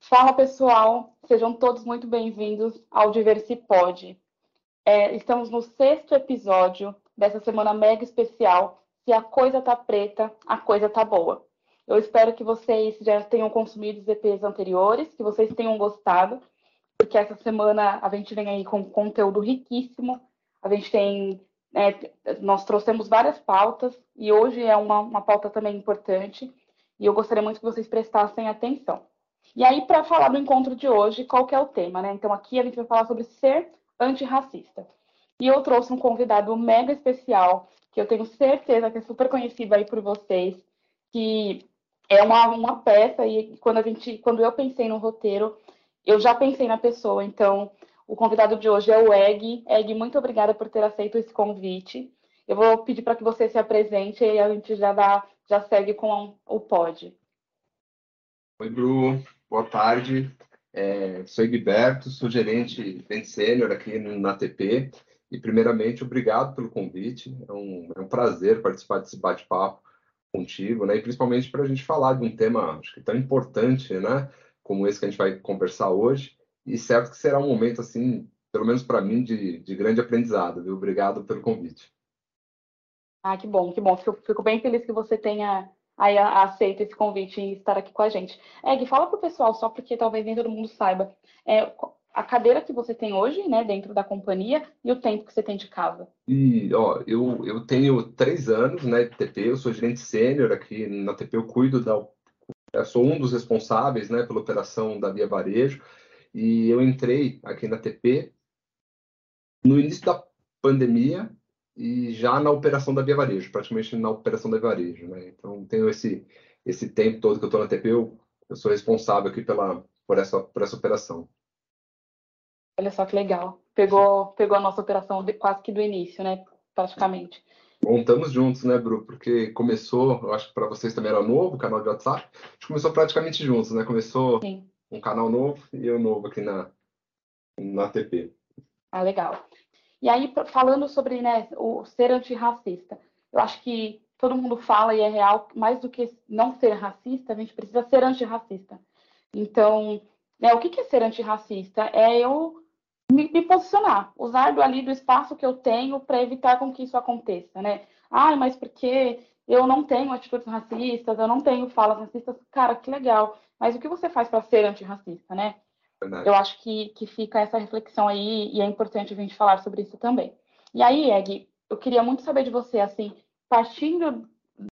Fala pessoal, sejam todos muito bem-vindos ao Diversipod. É, estamos no sexto episódio dessa semana mega especial. Se a coisa tá preta, a coisa tá boa. Eu espero que vocês já tenham consumido os EPs anteriores, que vocês tenham gostado, porque essa semana a gente vem aí com conteúdo riquíssimo. A gente tem é, nós trouxemos várias pautas e hoje é uma, uma pauta também importante e eu gostaria muito que vocês prestassem atenção. E aí, para falar do encontro de hoje, qual que é o tema, né? Então, aqui a gente vai falar sobre ser antirracista. E eu trouxe um convidado mega especial, que eu tenho certeza que é super conhecido aí por vocês, que é uma, uma peça, e quando, a gente, quando eu pensei no roteiro, eu já pensei na pessoa, então o convidado de hoje é o Egg. Egg, muito obrigada por ter aceito esse convite. Eu vou pedir para que você se apresente e a gente já dá, já segue com o pod. Oi, Bru. Boa tarde. É, sou Egberto, sou gerente bem sênior aqui na ATP. E, primeiramente, obrigado pelo convite. É um, é um prazer participar desse bate-papo contigo, né? E principalmente para a gente falar de um tema acho que tão importante, né? Como esse que a gente vai conversar hoje e certo que será um momento, assim, pelo menos para mim, de, de grande aprendizado, viu? Obrigado pelo convite. Ah, que bom, que bom. Fico, fico bem feliz que você tenha aí aceito esse convite e estar aqui com a gente. Eg, fala para o pessoal, só porque talvez nem todo mundo saiba, é, a cadeira que você tem hoje, né, dentro da companhia, e o tempo que você tem de casa. E, ó, eu, eu tenho três anos, né, de TP, eu sou gerente sênior aqui na TP, eu cuido da... Eu sou um dos responsáveis, né, pela operação da Via Varejo, e eu entrei aqui na TP no início da pandemia e já na operação da Via Varejo, praticamente na operação da Via Varejo. Né? Então, tenho esse, esse tempo todo que eu estou na TP, eu, eu sou responsável aqui pela, por, essa, por essa operação. Olha só que legal. Pegou, pegou a nossa operação de, quase que do início, né? Praticamente. Montamos juntos, né, Bru? Porque começou, eu acho que para vocês também era novo, o canal de WhatsApp. A gente começou praticamente juntos, né? Começou Sim um canal novo e eu novo aqui na, na TP. Ah, legal. E aí, falando sobre né, o ser antirracista, eu acho que todo mundo fala e é real, mais do que não ser racista, a gente precisa ser antirracista. Então, né, o que é ser antirracista? É eu me, me, posicionar, usar do ali do espaço que eu tenho para evitar com que isso aconteça, né? Ah, mas porque eu não tenho atitudes racistas, eu não tenho falas racistas. Cara, que legal. Mas o que você faz para ser antirracista, né? Verdade. Eu acho que, que fica essa reflexão aí e é importante a gente falar sobre isso também. E aí, Eg, eu queria muito saber de você, assim, partindo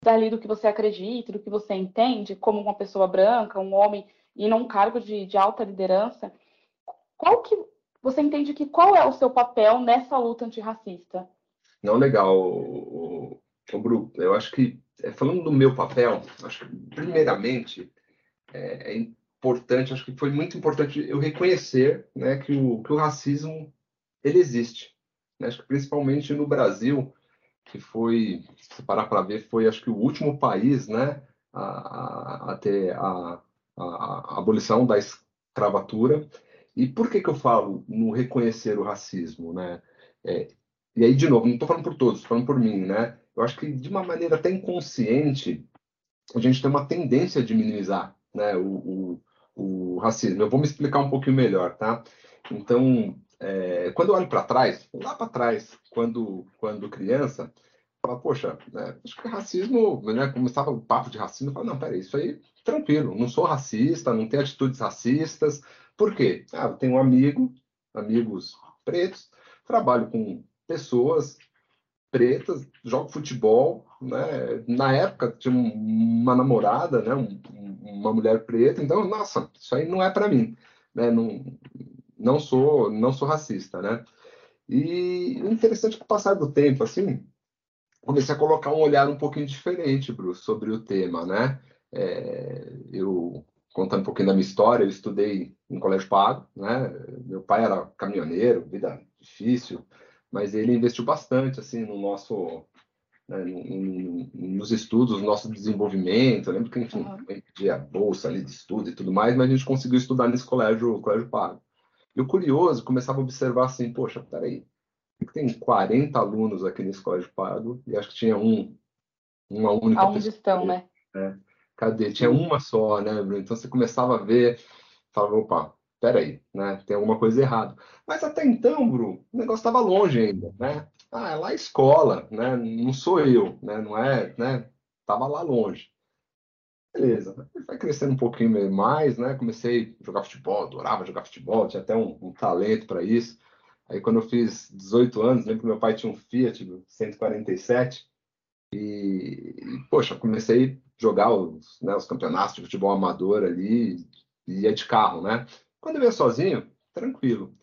dali do que você acredita, do que você entende, como uma pessoa branca, um homem e num cargo de, de alta liderança, qual que você entende que qual é o seu papel nessa luta antirracista? Não, legal, o, o Bru. Eu acho que, é, falando do meu papel, acho que, primeiramente, é, é, importante, acho que foi muito importante eu reconhecer né, que, o, que o racismo ele existe. Né? Acho que principalmente no Brasil, que foi, se parar para ver, foi acho que o último país né, a, a, a ter a, a, abolição da escravatura. E por que, que eu falo no reconhecer o racismo? Né? É, e aí, de novo, não estou falando por todos, estou falando por mim. Né? Eu acho que de uma maneira até inconsciente, a gente tem uma tendência de minimizar né, o, o, o racismo. Eu vou me explicar um pouquinho melhor, tá? Então, é, quando eu olho para trás, lá para trás, quando, quando criança, fala, poxa, né, acho que racismo, né, começava o papo de racismo, eu falo, não, peraí, isso aí, tranquilo, não sou racista, não tenho atitudes racistas. Por quê? Ah, eu tenho um amigo, amigos pretos, trabalho com pessoas pretas, jogo futebol, né? Na época tinha uma namorada, né? Um, uma mulher preta, então, nossa, isso aí não é para mim, né? Não, não sou, não sou racista, né? E interessante que, passar do tempo, assim, comecei a colocar um olhar um pouquinho diferente, Bruce, sobre o tema, né? É, eu contando um pouquinho da minha história, eu estudei em colégio pago, né? Meu pai era caminhoneiro, vida difícil, mas ele investiu bastante assim no nosso né, nos estudos, no nosso desenvolvimento. Eu lembro que, enfim, uhum. pedia bolsa ali de estudo e tudo mais, mas a gente conseguiu estudar nesse colégio, colégio pago. E o curioso, começava a observar assim, poxa, peraí, tem 40 alunos aqui nesse colégio pago, e acho que tinha um uma única Aonde estão, né? É. Cadê? Tinha uma só, né, Bruno? Então você começava a ver, falava, opa, peraí, né? Tem alguma coisa errada. Mas até então, Bruno, o negócio estava longe ainda, né? Ah, é lá a escola, né? Não sou eu, né? Não é, né? Tava lá longe. Beleza. Vai crescendo um pouquinho mais, né? Comecei a jogar futebol, adorava jogar futebol, tinha até um, um talento para isso. Aí quando eu fiz 18 anos, lembro que meu pai tinha um Fiat 147 e, poxa, comecei a jogar os, né, os campeonatos de futebol amador ali e ia de carro, né? Quando eu ia sozinho, tranquilo.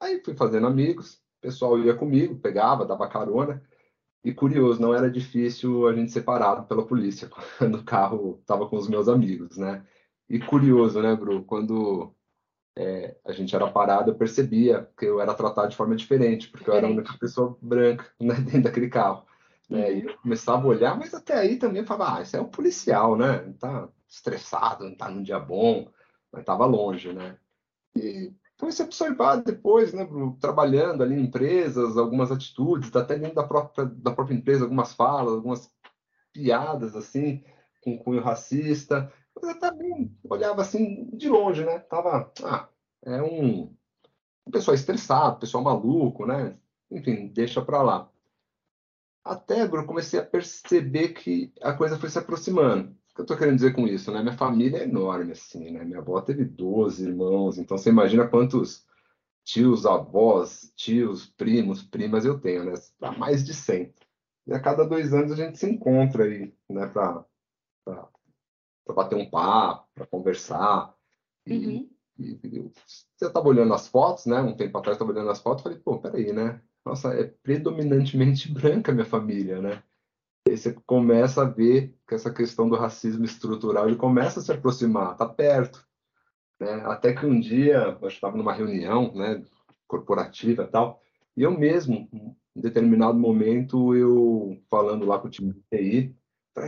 Aí fui fazendo amigos, o pessoal ia comigo, pegava, dava carona. E curioso, não era difícil a gente separado pela polícia quando o carro estava com os meus amigos, né? E curioso, né, Bru? Quando é, a gente era parado, eu percebia que eu era tratado de forma diferente, porque diferente. eu era a única pessoa branca né, dentro daquele carro. Né? Uhum. E eu começava a olhar, mas até aí também eu falava, ah, isso é um policial, né? Não tá estressado, não tá num dia bom, mas estava longe, né? E comecei a observar depois, né, Bru, trabalhando ali em empresas, algumas atitudes, até dentro da própria, da própria empresa, algumas falas, algumas piadas, assim, com cunho racista, mas eu também olhava assim de longe, né? Tava, ah, é um, um pessoal estressado, pessoal maluco, né? Enfim, deixa para lá. Até, eu comecei a perceber que a coisa foi se aproximando. O que eu estou querendo dizer com isso, né? Minha família é enorme, assim, né? Minha avó teve 12 irmãos, então você imagina quantos tios, avós, tios, primos, primas eu tenho, né? mais de 100. E a cada dois anos a gente se encontra aí, né? Para para bater um papo, para conversar. E, uhum. e, e eu estava olhando as fotos, né? Um tempo atrás estava olhando as fotos, falei, pô, peraí, né? Nossa, é predominantemente branca a minha família, né? E você começa a ver que essa questão do racismo estrutural ele começa a se aproximar, tá perto, né? Até que um dia, eu estava numa reunião, né, corporativa e tal, e eu mesmo, em determinado momento, eu falando lá com o time de TI,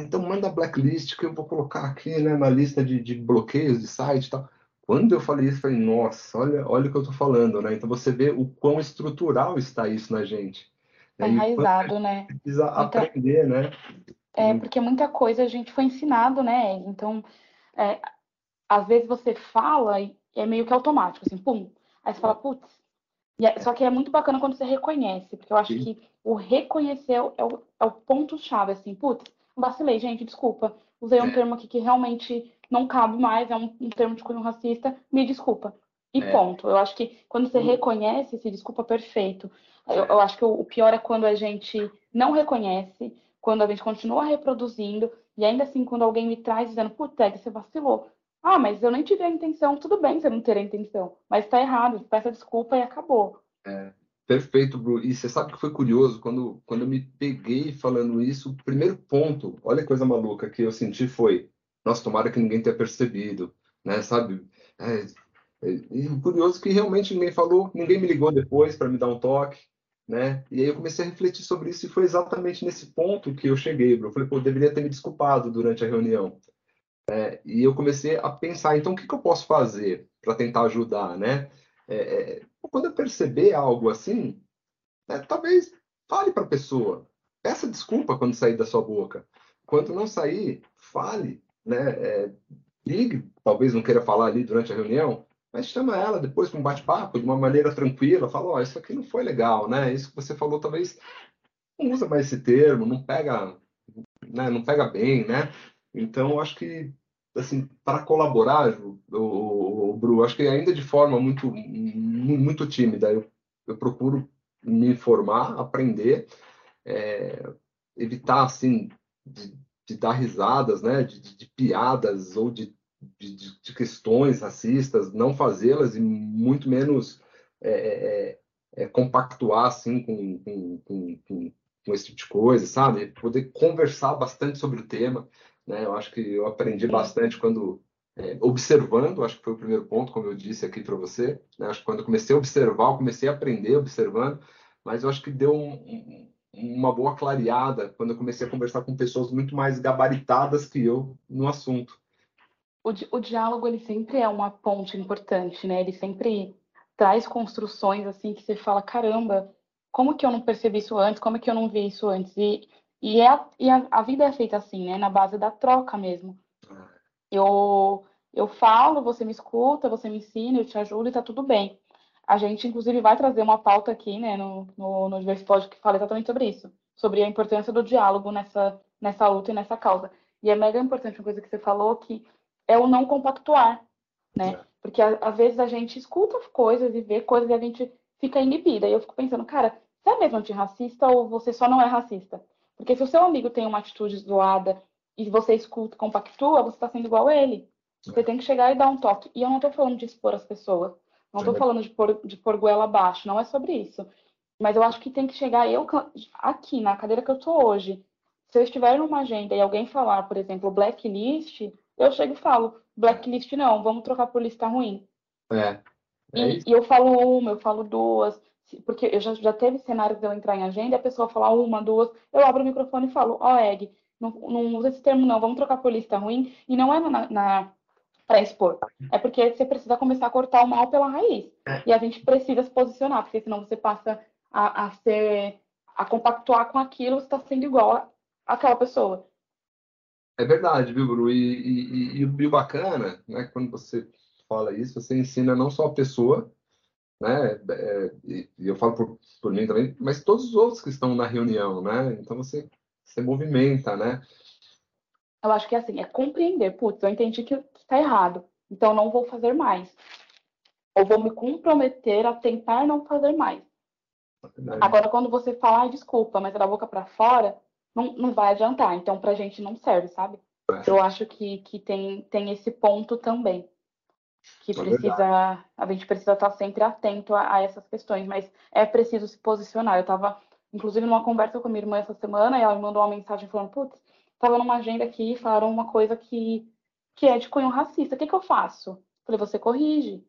então manda blacklist que eu vou colocar aqui né, na lista de, de bloqueios de site e tal. Quando eu falei isso, falei, nossa, olha, olha o que eu estou falando, né? Então você vê o quão estrutural está isso na gente. É enraizado, né? Precisa aprender, né? É, porque muita coisa a gente foi ensinado, né? Então, é, às vezes você fala e é meio que automático, assim, pum. Aí você fala, putz. É, só que é muito bacana quando você reconhece, porque eu acho Sim. que o reconhecer é o, é o ponto-chave, assim, putz, vacilei, gente, desculpa. Usei um é. termo aqui que realmente não cabe mais, é um, um termo de cunho racista, me desculpa. E é. ponto. Eu acho que quando você reconhece, se desculpa perfeito. Eu, eu acho que o, pior é quando a gente não reconhece, quando a gente continua reproduzindo, e ainda assim, quando alguém me traz dizendo, puta, você vacilou. Ah, mas eu nem tive a intenção, tudo bem você não ter a intenção, mas tá errado, peça desculpa e acabou. É. Perfeito, Bru. E você sabe que foi curioso, quando, quando eu me peguei falando isso, o primeiro ponto, olha que coisa maluca que eu senti foi, nossa, tomara que ninguém tenha percebido, né, sabe? É, é, e curioso que realmente ninguém falou, ninguém me ligou depois para me dar um toque, né? E aí eu comecei a refletir sobre isso e foi exatamente nesse ponto que eu cheguei, Bru. Eu falei, pô, eu deveria ter me desculpado durante a reunião. É, e eu comecei a pensar, então, o que, que eu posso fazer para tentar ajudar, né? É, é, quando eu perceber algo assim, né, talvez fale para a pessoa. Peça desculpa quando sair da sua boca. Quando não sair, fale. Né? É, ligue, talvez não queira falar ali durante a reunião, mas chama ela depois para um bate-papo de uma maneira tranquila. Fala: oh, isso aqui não foi legal, né? Isso que você falou, talvez não usa mais esse termo, não pega, né? não pega bem, né? Então, eu acho que assim, para colaborar, o Bru, acho que ainda de forma muito, muito tímida, eu, eu procuro me informar, aprender, é, evitar, assim, de, de, dar risadas, né, de, de, de piadas ou de, de, questões racistas, não fazê-las e muito menos é, é, é, é compactuar, assim, com, com, com, com, com esse tipo de coisa, sabe? Poder conversar bastante sobre o tema, né? Eu acho que eu aprendi bastante quando é, observando, acho que foi o primeiro ponto, como eu disse aqui para você. Né? Acho que quando eu comecei a observar, eu comecei a aprender observando, mas eu acho que deu um, um, uma boa clareada quando eu comecei a conversar com pessoas muito mais gabaritadas que eu no assunto. O, o diálogo ele sempre é uma ponte importante, né? Ele sempre traz construções assim que você fala, caramba, como que eu não percebi isso antes? Como que eu não vi isso antes? E E, é, e a, a vida é feita assim, né? Na base da troca mesmo. Eu, eu falo, você me escuta, você me ensina, eu te ajudo e tá tudo bem. A gente, inclusive, vai trazer uma pauta aqui, né, no, no, no Diversipod que fala exatamente sobre isso, sobre a importância do diálogo nessa, nessa luta e nessa causa. E é mega importante uma coisa que você falou, que é o não compactuar, né? É. Porque às vezes a gente escuta coisas e vê coisas e a gente fica inibida. E eu fico pensando, cara, você é mesmo antirracista ou você só não é racista? Porque se o seu amigo tem uma atitude zoada e você escuta, compactua, você está sendo igual a ele. Você tem que chegar e dar um toque. E eu não estou falando de expor as pessoas. Não estou falando de pôr, de pôr goela abaixo. Não é sobre isso. Mas eu acho que tem que chegar eu aqui, na cadeira que eu estou hoje. Se eu estiver numa agenda e alguém falar, por exemplo, blacklist, eu chego e falo, blacklist não, vamos trocar por lista ruim. É. é e, e, eu falo uma, eu falo duas, porque eu já, já teve cenários de eu entrar em agenda e a pessoa falar uma, duas, eu abro o microfone e falo, ó, oh, Egg, não, não usa esse termo não, vamos trocar por lista ruim, e não é na, na para expor, é porque você precisa começar a cortar o mal pela raiz, e a gente precisa se posicionar, porque senão você passa a, a ser, a compactuar com aquilo, você está sendo igual àquela pessoa. É verdade, viu, Bru? E, e, e, e o bacana, né, quando você fala isso, você ensina não só a pessoa, né? É, e, eu falo por, por mim também, mas todos os outros que estão na reunião, né? Então você, você movimenta, né? Eu acho que é assim, é compreender, putz, eu entendi que está errado, então não vou fazer mais. Ou vou me comprometer a tentar não fazer mais. É Agora, quando você fala, ah, desculpa, mas é da boca para fora, não, não vai adiantar. Então, pra gente não serve, sabe? É. Eu acho que, que tem, tem esse ponto também que é precisa, a gente precisa estar sempre atento a, a, essas questões, mas é preciso se posicionar. Eu estava, inclusive, numa conversa com a minha irmã essa semana e ela me mandou uma mensagem falando, putz, estava numa agenda aqui e falaram uma coisa que, que é de cunho racista. O que, que eu faço? Eu falei, você corrige.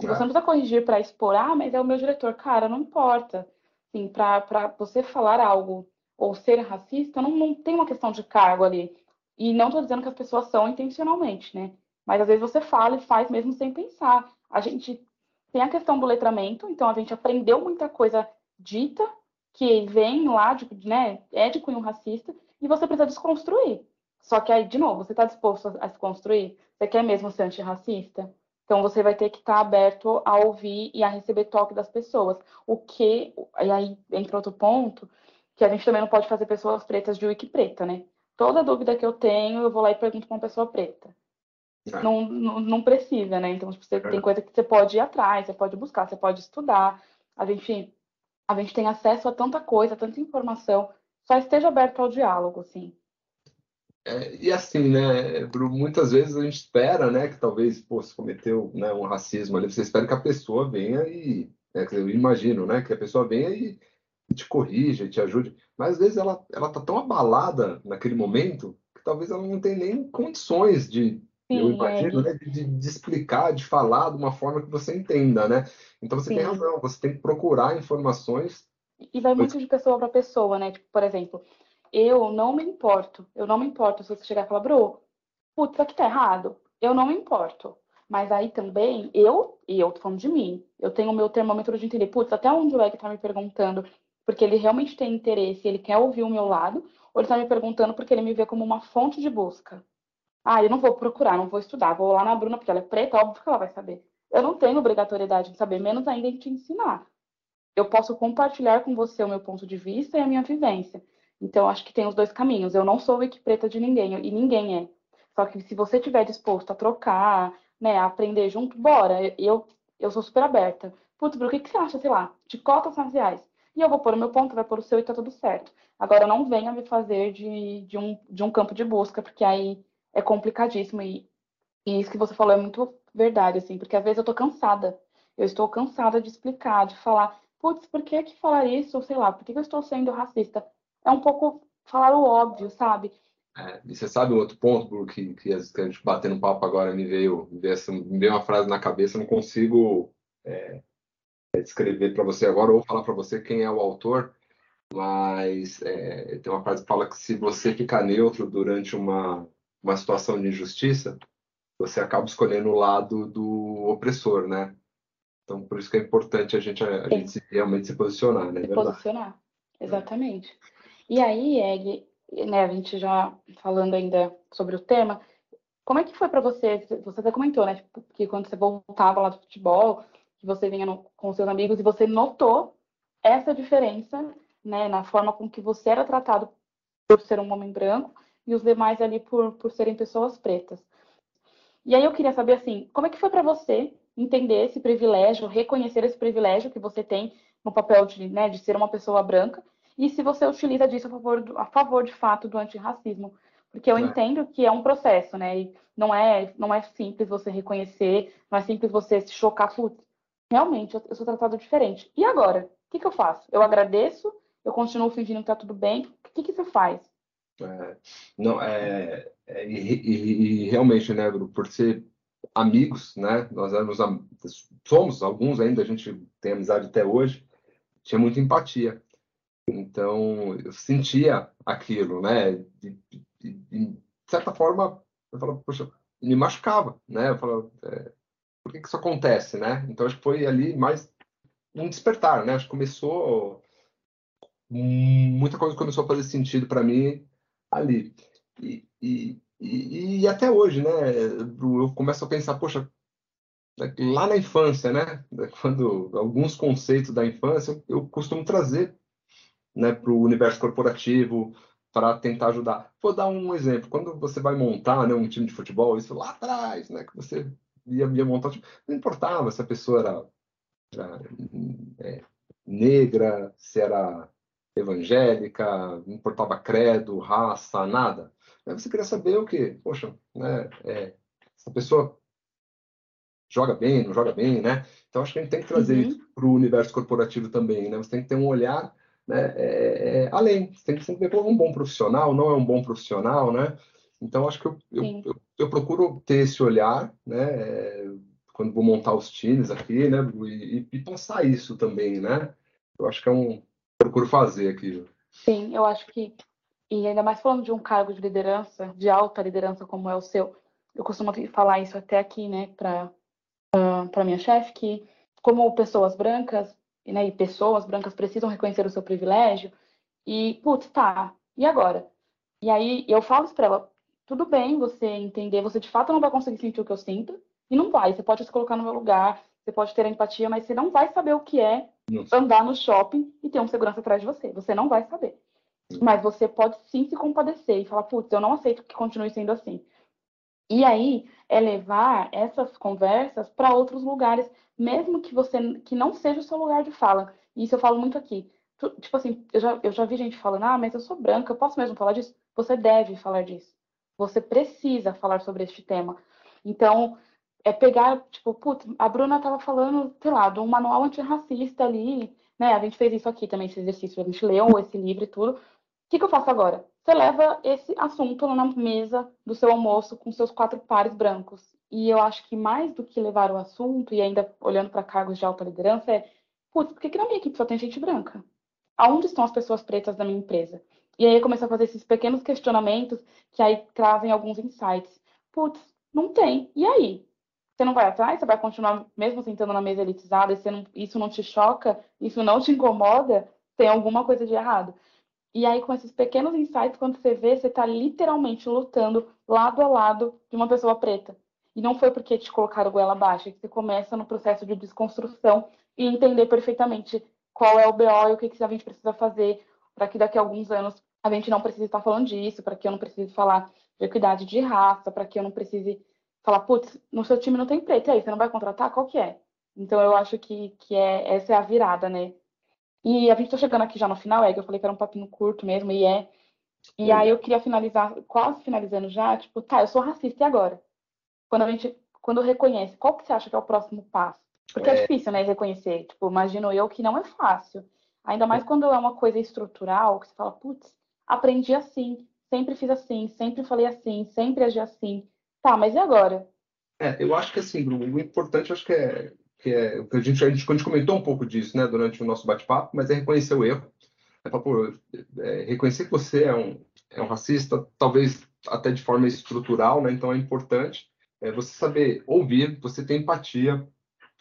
Se você não precisa corrigir para expor, ah, mas é o meu diretor. Cara, não importa. Assim, para você falar algo ou ser racista, não, não tem uma questão de cargo ali. E não estou dizendo que as pessoas são intencionalmente, né? Mas às vezes você fala e faz mesmo sem pensar. A gente tem a questão do letramento, então a gente aprendeu muita coisa dita que vem lá, de, né, é de cunho racista, e você precisa desconstruir. Só que aí, de novo, você está disposto a, se construir? Você quer mesmo ser antirracista? Então você vai ter que estar tá aberto a ouvir e a receber toque das pessoas. O que, e aí entra outro ponto, que a gente também não pode fazer pessoas pretas de wiki preta, né? Toda dúvida que eu tenho, eu vou lá e pergunto para uma pessoa preta. É. Não, não, não, precisa, né? Então, tipo, você tem coisa que você pode ir atrás, você pode buscar, você pode estudar. A gente, a gente tem acesso a tanta coisa, a tanta informação. Só esteja aberto ao diálogo, assim. É, e assim, né, Bruno, muitas vezes a gente espera, né, que talvez, pô, se cometeu né, um racismo ali, você espera que a pessoa venha e, né, eu imagino, né, que a pessoa venha e te corrija, te ajude, mas às vezes ela, ela tá tão abalada naquele momento que talvez ela não tenha nem condições de Sim, eu imagino, é. né, de, de, explicar, de falar de uma forma que você entenda, né? Então você Sim. tem razão, você tem que procurar informações. E vai muito de pessoa para pessoa, né? Tipo, por exemplo, eu não me importo, eu não me importo se você chegar e falar, bro, putz, isso aqui tá errado. Eu não me importo. Mas aí também, eu, e eu tô falando de mim, eu tenho o meu termômetro de entender, putz, até onde o Egg tá me perguntando, porque ele realmente tem interesse, ele quer ouvir o meu lado, ou ele tá me perguntando porque ele me vê como uma fonte de busca. Ah, eu não vou procurar, não vou estudar, vou lá na Bruna, porque ela é preta, óbvio que ela vai saber. Eu não tenho obrigatoriedade de saber, menos ainda em te ensinar. Eu posso compartilhar com você o meu ponto de vista e a minha vivência. Então, acho que tem os dois caminhos. Eu não sou wiki preta de ninguém, e ninguém é. Só que se você estiver disposto a trocar, né, a aprender junto, bora. Eu, eu sou super aberta. Putz, Bruno, o que, que você acha, sei lá, de cotas raciais? E eu vou pôr o meu ponto, vai pôr o seu e tá tudo certo. Agora, não venha me fazer de, de, um, de um campo de busca, porque aí é complicadíssimo. E, e isso que você falou é muito verdade, assim, porque às vezes eu tô cansada. Eu estou cansada de explicar, de falar, putz, por que que falar isso? Sei lá, por que, que eu estou sendo racista? É um pouco falar o óbvio, sabe? É, e você sabe outro ponto, Bruno, que, que a gente batendo papo agora me veio, me veio, essa, me veio uma frase na cabeça, não consigo é, descrever para você agora ou falar para você quem é o autor, mas é, tem uma frase que fala que se você ficar neutro durante uma, uma situação de injustiça, você acaba escolhendo o lado do opressor, né? Então, por isso que é importante a gente, a, a gente realmente se posicionar, né? Se posicionar, exatamente. E aí, Egg, né, a gente já falando ainda sobre o tema, como é que foi para você? Você até comentou, né, tipo, que quando você voltava lá do futebol, que você vinha no, com seus amigos e você notou essa diferença, né, na forma com que você era tratado por ser um homem branco e os demais ali por, por serem pessoas pretas. E aí eu queria saber assim, como é que foi para você entender esse privilégio, reconhecer esse privilégio que você tem no papel de, né, de ser uma pessoa branca e se você utiliza disso a favor, do, a favor de fato do antirracismo. Porque eu é. entendo que é um processo, né? E não é, não é simples você reconhecer, não é simples você se chocar, putz, realmente eu, sou tratado diferente. E agora? O que, que eu faço? Eu agradeço? Eu continuo fingindo que tá tudo bem? O que, que você faz? É, não, é, é e, e, realmente, né, Bruno, por ser amigos, né, nós éramos, somos alguns ainda, a gente tem amizade até hoje, tinha muita empatia. Então, eu sentia aquilo, né? De, de, de certa forma, eu falava, poxa, me machucava, né? Eu falava, é, por que, que isso acontece, né? Então, acho que foi ali mais um despertar, né? Acho que começou. Muita coisa começou a fazer sentido para mim ali. E, e, e, e, até hoje, né? Eu começo a pensar, poxa, lá na infância, né? Quando alguns conceitos da infância eu costumo trazer né, para o universo corporativo, para tentar ajudar. Vou dar um exemplo. Quando você vai montar né, um time de futebol, isso lá atrás, né, que você ia, ia montar, tipo, não importava se a pessoa era, era é, negra, se era evangélica, não importava credo, raça, nada. Aí você queria saber o quê? Poxa, né, é, essa pessoa joga bem, não joga bem, né? Então acho que a gente tem que trazer uhum. isso para o universo corporativo também, né? Você tem que ter um olhar né, é, é, além. Você tem que sempre ver um bom profissional, não é um bom profissional, né? Então, acho que eu, eu, eu, eu procuro ter esse olhar, né? É, quando vou montar os times aqui, né? E, e, passar isso também, né? Eu acho que é um... Procuro fazer aqui. Sim, eu acho que... E ainda mais falando de um cargo de liderança, de alta liderança como é o seu, eu costumo falar isso até aqui, né, para uh, para minha chefe, que como pessoas brancas, né, e pessoas brancas precisam reconhecer o seu privilégio, e, putz, tá, e agora? E aí eu falo isso pra ela, tudo bem você entender, você de fato não vai conseguir sentir o que eu sinto, e não vai, você pode se colocar no meu lugar, você pode ter empatia, mas você não vai saber o que é Nossa. andar no shopping e ter um segurança atrás de você, você não vai saber. Mas você pode sim se compadecer e falar, putz, eu não aceito que continue sendo assim. E aí é levar essas conversas para outros lugares, mesmo que você que não seja o seu lugar de fala. E isso eu falo muito aqui. Tipo assim, eu já, eu já vi gente falando, ah, mas eu sou branca, eu posso mesmo falar disso? Você deve falar disso. Você precisa falar sobre este tema. Então, é pegar, tipo, putz, a Bruna estava falando, sei lá, de um manual antirracista ali, né? A gente fez isso aqui também, esse exercício, a gente leu esse livro e tudo. O que, que eu faço agora? Você leva esse assunto na mesa do seu almoço com seus quatro pares brancos. E eu acho que mais do que levar o assunto, e ainda olhando para cargos de alta liderança, é: putz, por que, que na minha equipe só tem gente branca? Aonde estão as pessoas pretas da minha empresa? E aí eu começo a fazer esses pequenos questionamentos que aí trazem alguns insights. Putz, não tem. E aí? Você não vai atrás? Você vai continuar mesmo sentando na mesa elitizada? E não, isso não te choca? Isso não te incomoda? Tem alguma coisa de errado. E aí, com esses pequenos insights, quando você vê, você está literalmente lutando lado a lado de uma pessoa preta. E não foi porque te colocaram goela abaixo, é que você começa no processo de desconstrução e entender perfeitamente qual é o BO e o que, que a gente precisa fazer para que daqui a alguns anos a gente não precise estar falando disso, para que eu não precise falar de equidade de raça, para que eu não precise falar, putz, no seu time não tem preto, e aí, você não vai contratar? Qual que é? Então, eu acho que, que é, essa é a virada, né? E a gente tá chegando aqui já no final, é que eu falei que era um papinho curto mesmo, e é. E aí eu queria finalizar, quase finalizando já, tipo, tá, eu sou racista e agora? Quando a gente, quando reconhece, qual que você acha que é o próximo passo? Porque é, é difícil, né, reconhecer. Tipo, imagino eu que não é fácil. Ainda mais é. quando é uma coisa estrutural, que você fala, putz, aprendi assim, sempre fiz assim, sempre falei assim, sempre agi assim. Tá, mas e agora? É, eu acho que assim, o importante acho que é que é a gente, a gente, a gente comentou um pouco disso né, durante o nosso bate-papo, mas é reconhecer o erro. É, pô, é, reconhecer que você é um, é um racista, talvez até de forma estrutural, né? então é importante é, você saber ouvir, você ter empatia.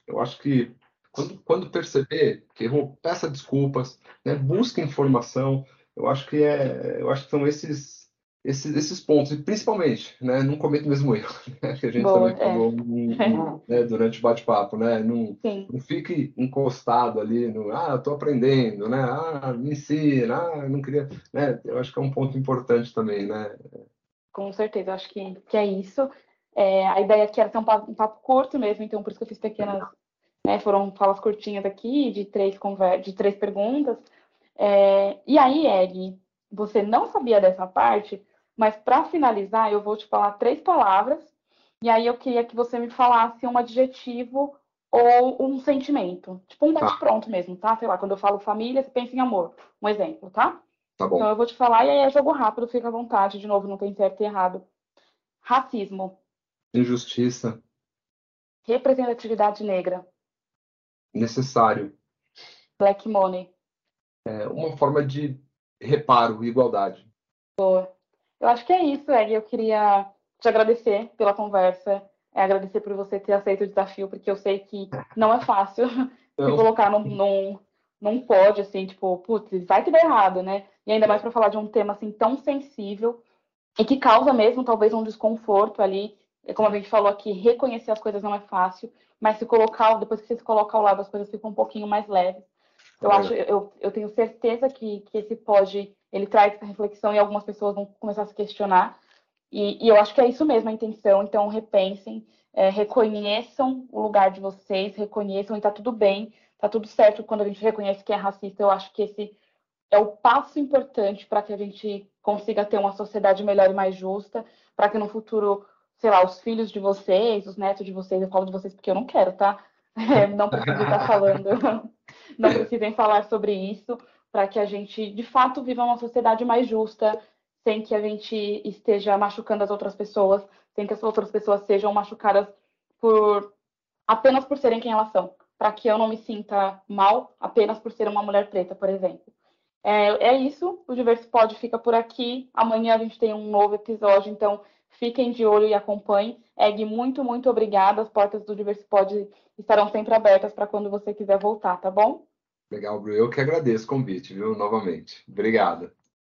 Eu acho que quando, quando perceber que errou, peça desculpas, né? busque informação, eu acho que é, eu acho que são esses esses, esses pontos, e principalmente, né, não cometa o mesmo erro, né, que a gente Boa, também falou é. né, durante o bate-papo, né, não, não fique encostado ali no, ah, estou aprendendo, né, ah, me ensina, ah, não queria, né, eu acho que é um ponto importante também, né. Com certeza, acho que, que é isso. É, a ideia aqui era ter um papo, um papo, curto mesmo, então por isso que eu fiz pequenas, né, foram falas curtinhas aqui, de três, conver de três perguntas. É, e aí, Ed, você não sabia dessa parte, mas para finalizar, eu vou te falar três palavras, e aí eu queria que você me falasse um adjetivo ou um sentimento. Tipo um tá. bate-pronto mesmo, tá? Sei lá, quando eu falo família, você pensa em amor. Um exemplo, tá? Tá bom. Então eu vou te falar e aí é jogo rápido, fica à vontade. De novo, não tem certo e errado. Racismo. Injustiça. Representatividade negra. Necessário. Black money. É uma forma de reparo, igualdade. Boa. Eu acho que é isso, Egg. Eu queria te agradecer pela conversa, é agradecer por você ter aceito o desafio, porque eu sei que não é fácil se colocar num, num, num pódio, assim, tipo, putz, vai que dá errado, né? E ainda mais para falar de um tema, assim, tão sensível e que causa mesmo, talvez, um desconforto ali. Como a gente falou aqui, reconhecer as coisas não é fácil, mas se colocar, depois que você se coloca ao lado, as coisas ficam um pouquinho mais leves. Eu acho, eu, eu tenho certeza que, que esse pode, ele traz essa reflexão e algumas pessoas vão começar a se questionar. E, e eu acho que é isso mesmo a intenção. Então repensem, é, reconheçam o lugar de vocês, reconheçam e tá tudo bem, tá tudo certo quando a gente reconhece que é racista. Eu acho que esse é o passo importante para que a gente consiga ter uma sociedade melhor e mais justa, para que no futuro, sei lá, os filhos de vocês, os netos de vocês, eu falo de vocês porque eu não quero, tá? É, não preciso estar falando não precisem falar sobre isso, para que a gente, de fato, viva uma sociedade mais justa, sem que a gente esteja machucando as outras pessoas, sem que as outras pessoas sejam machucadas por apenas por serem quem elas são, para que eu não me sinta mal apenas por ser uma mulher preta, por exemplo. É, é isso, o Diverso Pod fica por aqui. Amanhã a gente tem um novo episódio, então fiquem de olho e acompanhem. Egg, muito, muito obrigada. As portas do Diverso Pod estarão sempre abertas para quando você quiser voltar, tá bom? Legal, Bru. Eu que agradeço o convite, viu? Novamente. Obrigada.